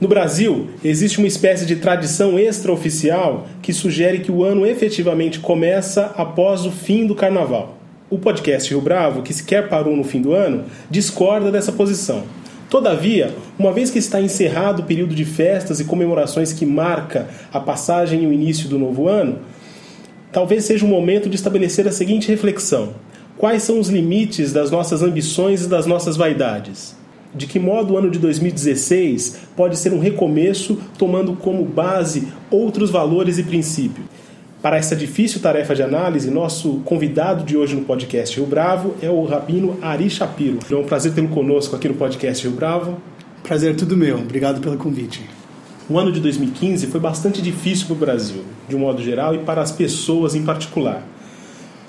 No Brasil, existe uma espécie de tradição extraoficial que sugere que o ano efetivamente começa após o fim do carnaval. O podcast Rio Bravo, que sequer parou no fim do ano, discorda dessa posição. Todavia, uma vez que está encerrado o período de festas e comemorações que marca a passagem e o início do novo ano, talvez seja o momento de estabelecer a seguinte reflexão: quais são os limites das nossas ambições e das nossas vaidades? De que modo o ano de 2016 pode ser um recomeço, tomando como base outros valores e princípios. Para essa difícil tarefa de análise, nosso convidado de hoje no podcast Rio Bravo é o Rabino Ari Shapiro. É um prazer tê-lo conosco aqui no podcast Rio Bravo. Prazer é tudo meu. Obrigado pelo convite. O ano de 2015 foi bastante difícil para o Brasil, de um modo geral, e para as pessoas em particular.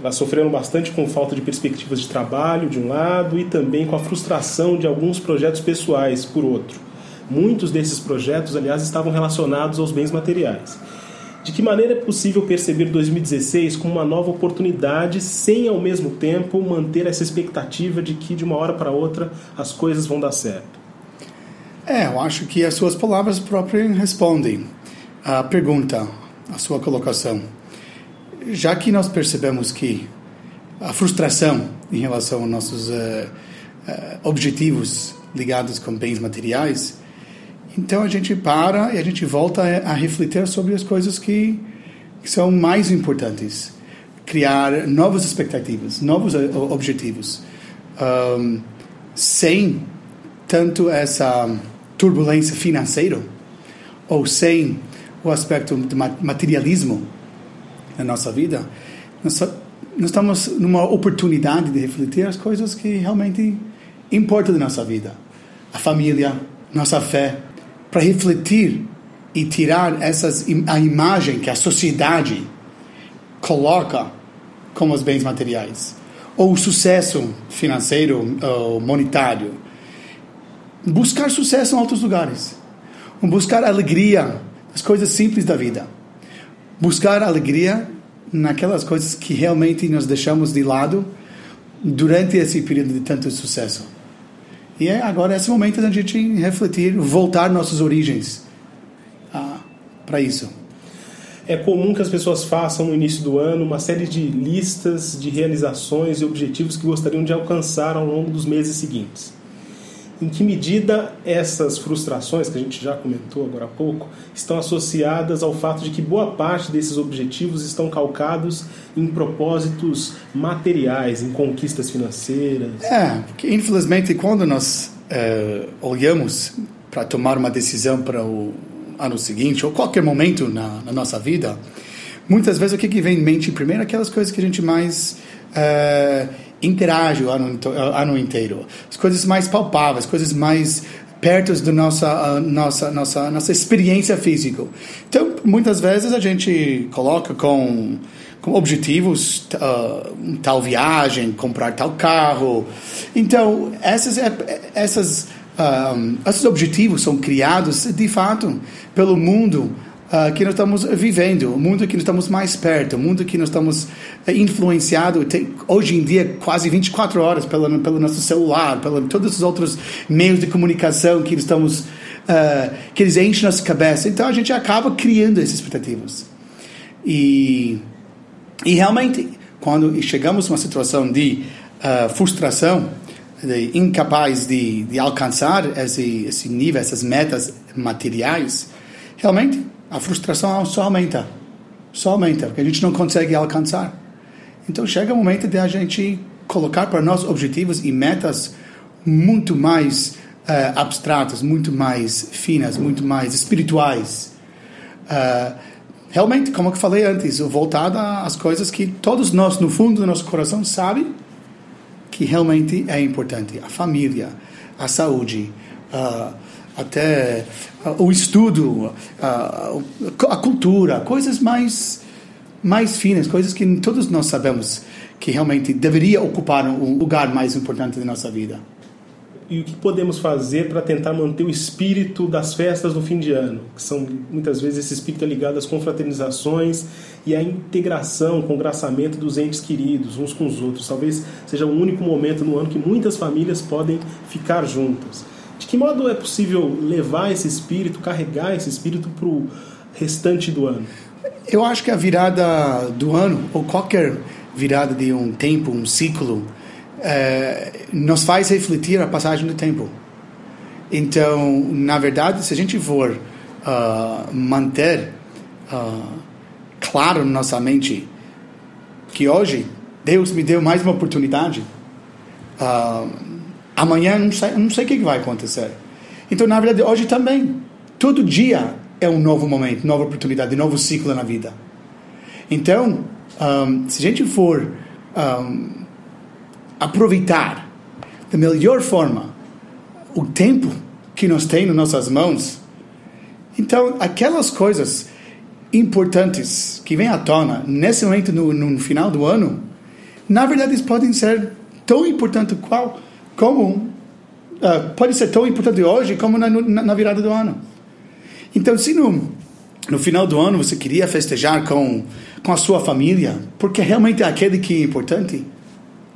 Elas sofreram bastante com falta de perspectivas de trabalho, de um lado, e também com a frustração de alguns projetos pessoais, por outro. Muitos desses projetos, aliás, estavam relacionados aos bens materiais. De que maneira é possível perceber 2016 como uma nova oportunidade, sem ao mesmo tempo manter essa expectativa de que de uma hora para outra as coisas vão dar certo? É, eu acho que as suas palavras próprias respondem à pergunta, à sua colocação já que nós percebemos que a frustração em relação aos nossos uh, uh, objetivos ligados com bens materiais, então a gente para e a gente volta a, refletir sobre as coisas que, que, são mais importantes. Criar novas expectativas, novos uh, objetivos. Um, sem tanto essa turbulência financeira ou sem o aspecto do materialismo na nossa vida, nós, nós estamos numa oportunidade de refletir as coisas que realmente importam da nossa vida. A família, nossa fé, para refletir e tirar essas, a imagem que a sociedade coloca como os bens materiais, ou o sucesso financeiro ou monetário. Buscar sucesso em outros lugares. Buscar alegria nas coisas simples da vida buscar alegria naquelas coisas que realmente nós deixamos de lado durante esse período de tanto sucesso. E é agora esse momento da gente refletir, voltar nossas origens ah, para isso. É comum que as pessoas façam no início do ano uma série de listas de realizações e objetivos que gostariam de alcançar ao longo dos meses seguintes. Em que medida essas frustrações, que a gente já comentou agora há pouco, estão associadas ao fato de que boa parte desses objetivos estão calcados em propósitos materiais, em conquistas financeiras? É, porque infelizmente quando nós é, olhamos para tomar uma decisão para o ano seguinte, ou qualquer momento na, na nossa vida, muitas vezes o que, que vem em mente primeiro? Aquelas coisas que a gente mais. É, interage o ano, ano inteiro. As coisas mais palpáveis, coisas mais perto da nossa, nossa, nossa, nossa experiência física. Então, muitas vezes a gente coloca com, com objetivos uh, tal viagem, comprar tal carro. Então, essas, essas, um, esses objetivos são criados, de fato, pelo mundo uh, que nós estamos vivendo, o mundo que nós estamos mais perto, o mundo que nós estamos uh, influenciado hoje em dia quase 24 horas pelo, pelo nosso celular, pelo todos os outros meios de comunicação que estamos uh, que eles enchem nossa cabeça. Então a gente acaba criando essas expectativas. E e realmente quando chegamos a uma situação de uh, frustração, de incapaz de, de alcançar esse, esse nível, essas metas materiais, realmente a frustração só aumenta. Só aumenta, porque a gente não consegue alcançar. Então chega o momento de a gente colocar para nós objetivos e metas muito mais uh, abstratas, muito mais finas, muito mais espirituais. Uh, realmente, como eu falei antes, voltada às coisas que todos nós, no fundo do nosso coração, sabem que realmente é importante. A família, a saúde, uh, até uh, o estudo, uh, a cultura, coisas mais mais finas, coisas que todos nós sabemos que realmente deveria ocupar um lugar mais importante da nossa vida. E o que podemos fazer para tentar manter o espírito das festas do fim de ano? Que são muitas vezes esse espírito é ligado às confraternizações e à integração, congraçamento dos entes queridos, uns com os outros. Talvez seja o único momento no ano que muitas famílias podem ficar juntas. De que modo é possível levar esse espírito, carregar esse espírito para o restante do ano? Eu acho que a virada do ano, ou qualquer virada de um tempo, um ciclo, é, nos faz refletir a passagem do tempo. Então, na verdade, se a gente for uh, manter uh, claro na nossa mente que hoje Deus me deu mais uma oportunidade, uh, amanhã não sei, não sei o que vai acontecer. Então, na verdade, hoje também, todo dia é um novo momento, nova oportunidade, novo ciclo na vida. Então, um, se a gente for um, aproveitar da melhor forma o tempo que nós temos nas nossas mãos, então aquelas coisas importantes que vêm à tona nesse momento no, no final do ano, na verdade podem ser tão importantes qual como uh, pode ser tão importante hoje como na, na, virada do ano. Então, se no, no final do ano você queria festejar com, com a sua família, porque realmente é aquele que é importante,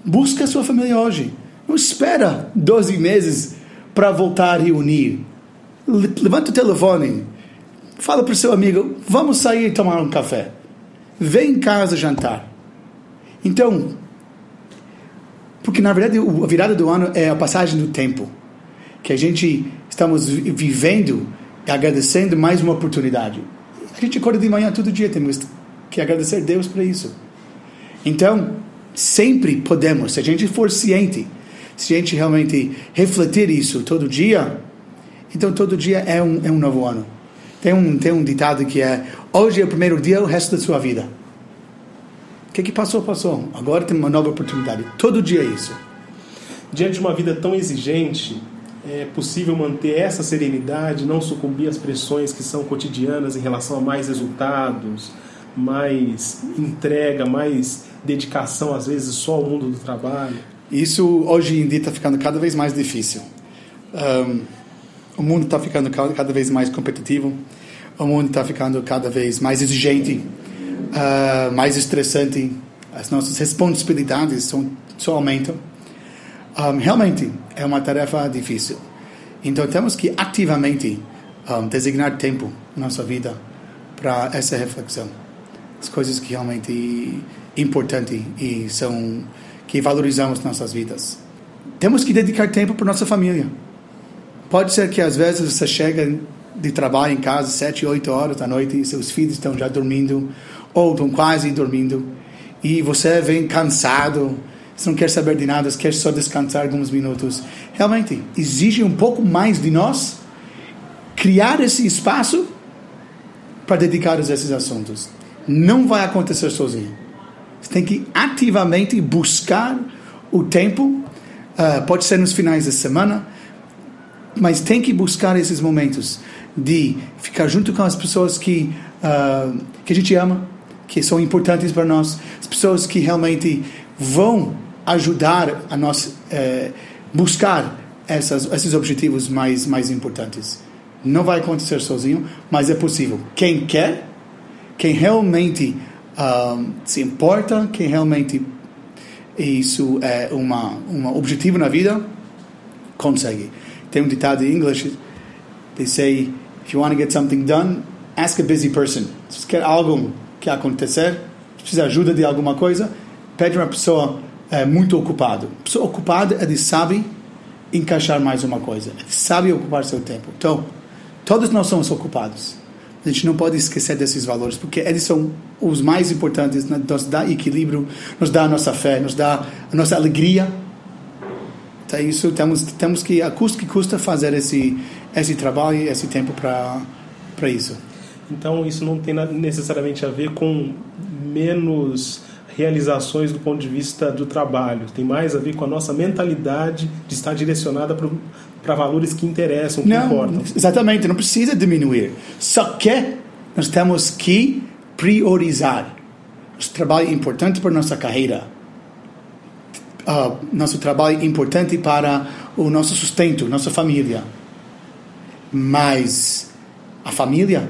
busca a sua família hoje. Não espera 12 meses para voltar a reunir. Levanta o telefone, fala para o seu amigo, vamos sair tomar um café. Vem em casa jantar. Então, porque na verdade a virada do ano é a passagem do tempo que a gente estamos vivendo e agradecendo mais uma oportunidade. A gente acorda de manhã todo dia, temos que agradecer a Deus por isso. Então, sempre podemos, se a gente for ciente, se a gente realmente refletir isso todo dia, então todo dia é um, é um novo ano. Tem um, tem um ditado que é: hoje é o primeiro dia, o resto da sua vida. O que, que passou, passou. Agora tem uma nova oportunidade. Todo dia é isso. Diante de uma vida tão exigente, é possível manter essa serenidade, não sucumbir às pressões que são cotidianas em relação a mais resultados, mais entrega, mais dedicação, às vezes só ao mundo do trabalho? Isso hoje em dia está ficando cada vez mais difícil. Um, o mundo está ficando cada vez mais competitivo, o mundo está ficando cada vez mais exigente uh, mais estressante, as nossas responsabilidades são, só aumentam. Um, realmente é uma tarefa difícil. Então temos que ativamente um, designar tempo na nossa vida para essa reflexão. As coisas que realmente importante e são que valorizamos nossas vidas. Temos que dedicar tempo para nossa família. Pode ser que às vezes você chega de trabalho em casa sete, oito horas da noite e seus filhos estão já dormindo ou estão quase dormindo e você vem cansado, você não quer saber de nada, você quer só descansar alguns minutos. Realmente, exige um pouco mais de nós criar esse espaço para dedicar a esses assuntos. Não vai acontecer sozinho. Você tem que ativamente buscar o tempo, uh, pode ser nos finais de semana, mas tem que buscar esses momentos de ficar junto com as pessoas que, uh, que a gente ama, que são importantes para nós, as pessoas que realmente vão ajudar a nós eh, buscar essas, esses objetivos mais, mais importantes. Não vai acontecer sozinho, mas é possível. Quem quer, quem realmente um, se importa, quem realmente isso é uma um objetivo na vida, consegue. Tem um ditado em inglês, they say, if you want to get something done, ask a busy person. Se quer algo que acontecer, precisa de ajuda de alguma coisa, pede uma pessoa é, muito ocupada. Pessoa ocupada, ele sabe encaixar mais uma coisa, ele sabe ocupar seu tempo. Então, todos nós somos ocupados. A gente não pode esquecer desses valores, porque eles são os mais importantes, né? nos dá equilíbrio, nos dá a nossa fé, nos dá a nossa alegria. Então, isso temos temos que a custo que custa fazer esse esse trabalho, esse tempo para para isso. Então isso não tem necessariamente a ver com menos realizações do ponto de vista do trabalho. Tem mais a ver com a nossa mentalidade de estar direcionada para valores que interessam, que não, importam. Exatamente, não precisa diminuir. Só que nós temos que priorizar. Nosso trabalho é importante para nossa carreira. Uh, nosso trabalho é importante para o nosso sustento, nossa família. Mas a família,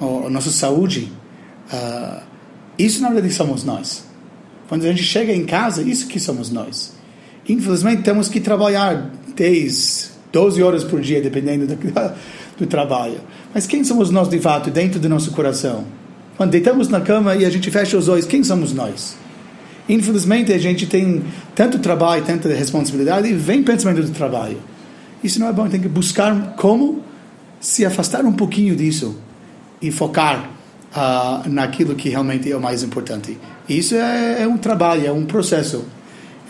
a nossa saúde, uh, isso na verdade somos nós. Quando a gente chega em casa, isso que somos nós. Infelizmente, temos que trabalhar 10, 12 horas por dia, dependendo do, do trabalho. Mas quem somos nós de fato, dentro do nosso coração? Quando deitamos na cama e a gente fecha os olhos, quem somos nós? Infelizmente, a gente tem tanto trabalho, tanta responsabilidade, e vem pensamento do trabalho. Isso não é bom, tem que buscar como se afastar um pouquinho disso e focar uh, naquilo que realmente é o mais importante. Isso é, é um trabalho, é um processo.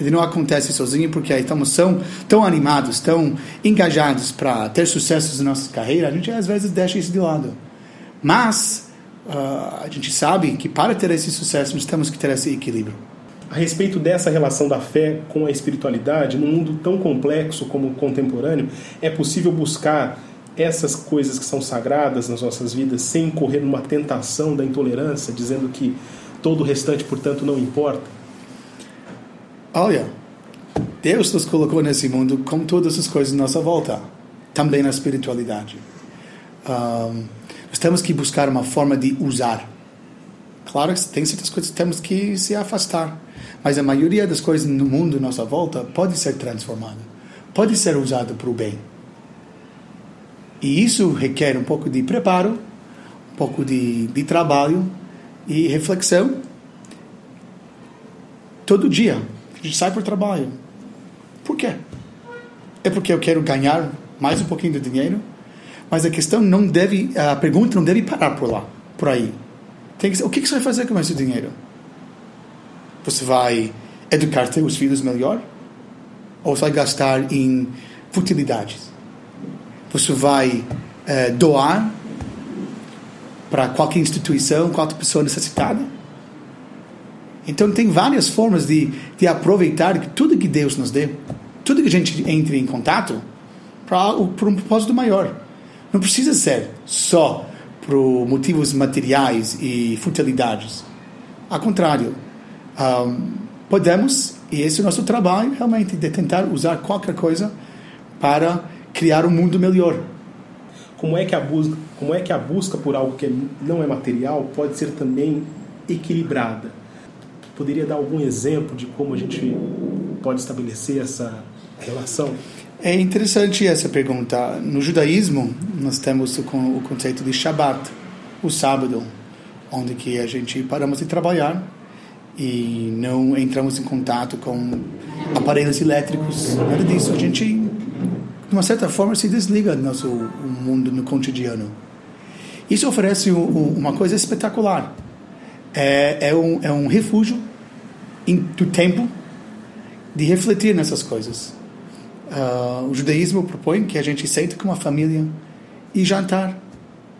Ele não acontece sozinho porque estamos tão, tão animados, tão engajados para ter sucessos na nossa carreira, a gente às vezes deixa isso de lado. Mas uh, a gente sabe que para ter esse sucesso nós temos que ter esse equilíbrio. A respeito dessa relação da fé com a espiritualidade, num mundo tão complexo como o contemporâneo, é possível buscar essas coisas que são sagradas nas nossas vidas sem incorrer numa tentação da intolerância, dizendo que todo o restante, portanto, não importa? Olha, Deus nos colocou nesse mundo com todas as coisas à nossa volta, também na espiritualidade. Um, nós temos que buscar uma forma de usar. Claro que tem certas coisas que temos que se afastar, mas a maioria das coisas no mundo à nossa volta pode ser transformada, pode ser usada para o bem. E isso requer um pouco de preparo, um pouco de, de trabalho e reflexão. Todo dia a gente sai para o trabalho. Por quê? É porque eu quero ganhar mais um pouquinho de dinheiro? Mas a questão não deve, a pergunta não deve parar por lá, por aí. Tem que, o que você vai fazer com esse dinheiro? Você vai educar seus filhos melhor? Ou você vai gastar em futilidades? Você vai é, doar para qualquer instituição, qualquer pessoa necessitada. Então tem várias formas de, de aproveitar tudo que Deus nos deu, tudo que a gente entre em contato para um propósito maior. Não precisa ser só por motivos materiais e futilidades. Ao contrário, um, podemos, e esse é o nosso trabalho, realmente, de tentar usar qualquer coisa para criar um mundo melhor. Como é que a busca, como é que a busca por algo que não é material pode ser também equilibrada? Poderia dar algum exemplo de como a gente pode estabelecer essa relação? É interessante essa pergunta. No judaísmo, nós temos o, conceito de Shabbat, o sábado, onde que a gente paramos de trabalhar e não entramos em contato com aparelhos elétricos, nada disso. A gente de uma certa forma, se desliga do nosso mundo no cotidiano. Isso oferece uma coisa espetacular. É, é, um, é um refúgio do tempo de refletir nessas coisas. Uh, o judaísmo propõe que a gente sente com uma família e jantar.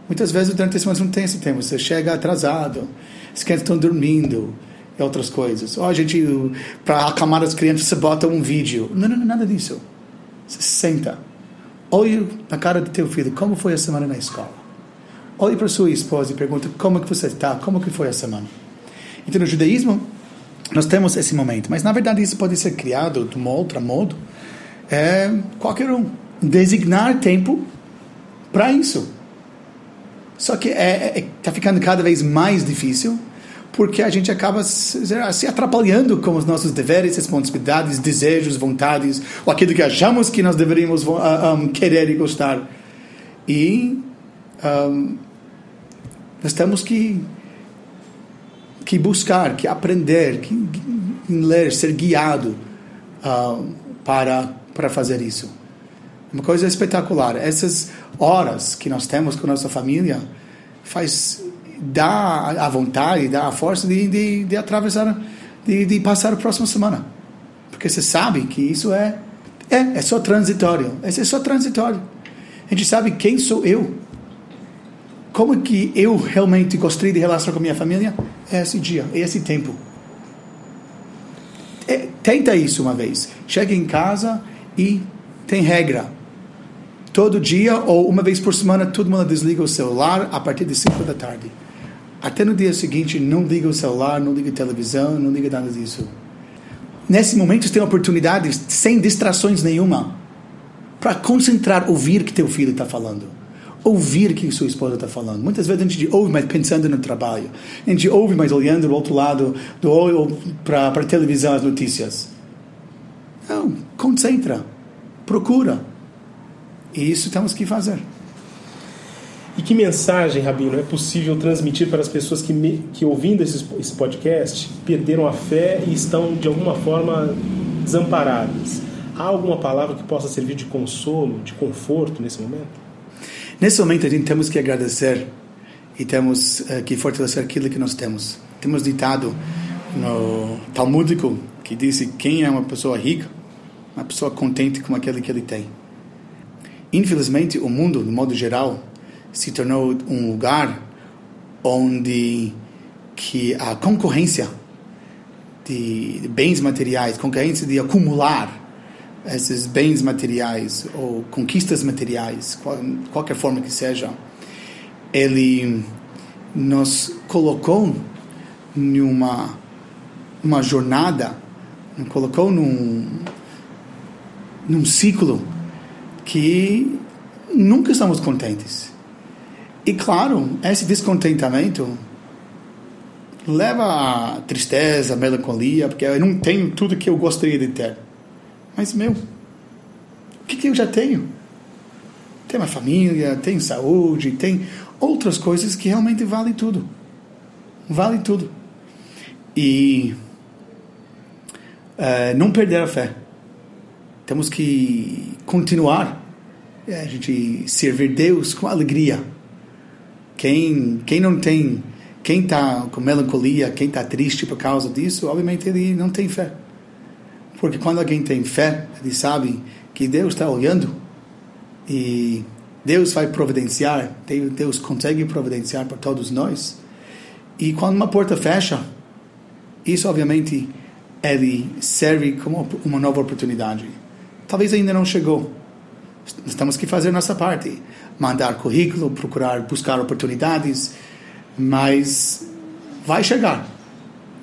Muitas vezes durante a semana não tem esse tempo. Você chega atrasado, as crianças estão dormindo e outras coisas. Ou a gente, para acalmar as crianças, você bota um vídeo. Não, não, nada disso. Senta. Olhe na cara do teu filho, como foi a semana na escola. Olhe para sua esposa e pergunta como que você está, como que foi a semana. Então, no judaísmo, nós temos esse momento. Mas, na verdade, isso pode ser criado de um outro modo. É, qualquer um. Designar tempo para isso. Só que está é, é, tá ficando cada vez mais difícil porque a gente acaba se atrapalhando com os nossos deveres, responsabilidades, desejos, vontades, ou aquilo que achamos que nós deveríamos um, ah, ah, querer e gostar. E um, nós temos que, que buscar, que aprender, que, que ler, ser guiado uh, para, para fazer isso. Uma coisa espetacular. Essas horas que nós temos com nossa família faz dá a vontade, dá a força de, de, de atravessar, de, de passar a próxima semana. Porque você sabe que isso é, é, é só transitório. É só transitório. A gente sabe quem sou eu. Como que eu realmente gostei de relacionar com minha família? É esse dia, é esse tempo. É, tenta isso uma vez. Chega em casa e tem regra. Todo dia ou uma vez por semana todo mundo desliga o celular a partir de 5 da tarde até no dia seguinte não liga o celular, não liga a televisão, não liga nada disso. Nesse momento você tem oportunidade, sem distrações nenhuma, para concentrar, ouvir o que teu filho está falando. Ouvir o que sua esposa está falando. Muitas vezes a gente ouve, mas pensando no trabalho. A gente ouve, mas olhando do outro lado do olho para a televisão, as notícias. Não, concentra, procura. E isso temos que fazer. E que mensagem, Rabino, é possível transmitir para as pessoas que, me, que ouvindo esse, esse podcast, perderam a fé e estão, de alguma forma, desamparadas? Há alguma palavra que possa servir de consolo, de conforto nesse momento? Nesse momento, a gente temos que agradecer e temos uh, que fortalecer aquilo que nós temos. Temos ditado no Talmúdico que disse: quem é uma pessoa rica? Uma pessoa contente com aquilo que ele tem. Infelizmente, o mundo, no modo geral, se tornou um lugar onde que a concorrência de bens materiais, concorrência de acumular esses bens materiais ou conquistas materiais, qual, qualquer forma que seja, ele nos colocou numa uma jornada, nos colocou num num ciclo que nunca estamos contentes. E claro, esse descontentamento leva a tristeza, a melancolia, porque eu não tenho tudo que eu gostaria de ter. Mas, meu, o que, que eu já tenho? Tenho uma família, tenho saúde, tem outras coisas que realmente valem tudo. Vale tudo. E uh, não perder a fé. Temos que continuar é, a gente servir Deus com alegria quem, quem não tem, quem está com melancolia, quem está triste por causa disso, obviamente ele não tem fé. Porque quando alguém tem fé, ele sabe que Deus está olhando e Deus vai providenciar, Deus consegue providenciar para todos nós. E quando uma porta fecha, isso obviamente ele serve como uma nova oportunidade. Talvez ainda não chegou. Nós temos que fazer nossa parte mandar currículo, procurar buscar oportunidades, mas vai chegar,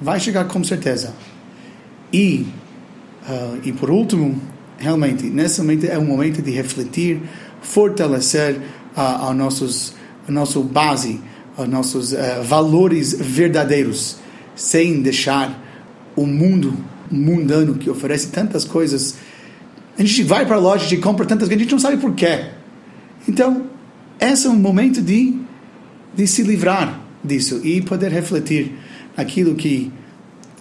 vai chegar com certeza. E uh, e por último, realmente nesse momento é um momento de refletir, fortalecer uh, a nossos a nossa base, os nossos uh, valores verdadeiros, sem deixar o mundo mundano que oferece tantas coisas. A gente vai para a loja e compra tantas coisas, a gente não sabe por quê. Então, esse é um momento de, de se livrar disso e poder refletir aquilo que,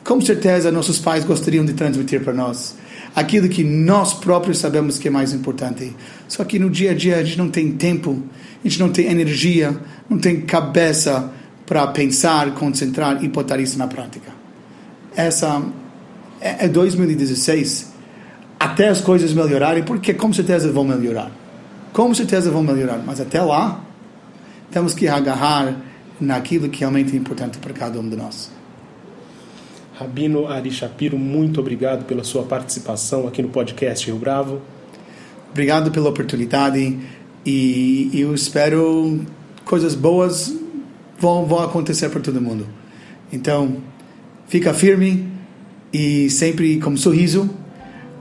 com certeza, nossos pais gostariam de transmitir para nós. Aquilo que nós próprios sabemos que é mais importante. Só que no dia a dia a gente não tem tempo, a gente não tem energia, não tem cabeça para pensar, concentrar e botar isso na prática. Essa é 2016 é até as coisas melhorarem, porque com certeza vão melhorar com certeza vão melhorar. Mas até lá, temos que agarrar naquilo que realmente é importante para cada um de nós. Rabino Ari Shapiro, muito obrigado pela sua participação aqui no podcast Rio Bravo. Obrigado pela oportunidade e eu espero coisas boas vão, vão acontecer para todo mundo. Então, fica firme e sempre com sorriso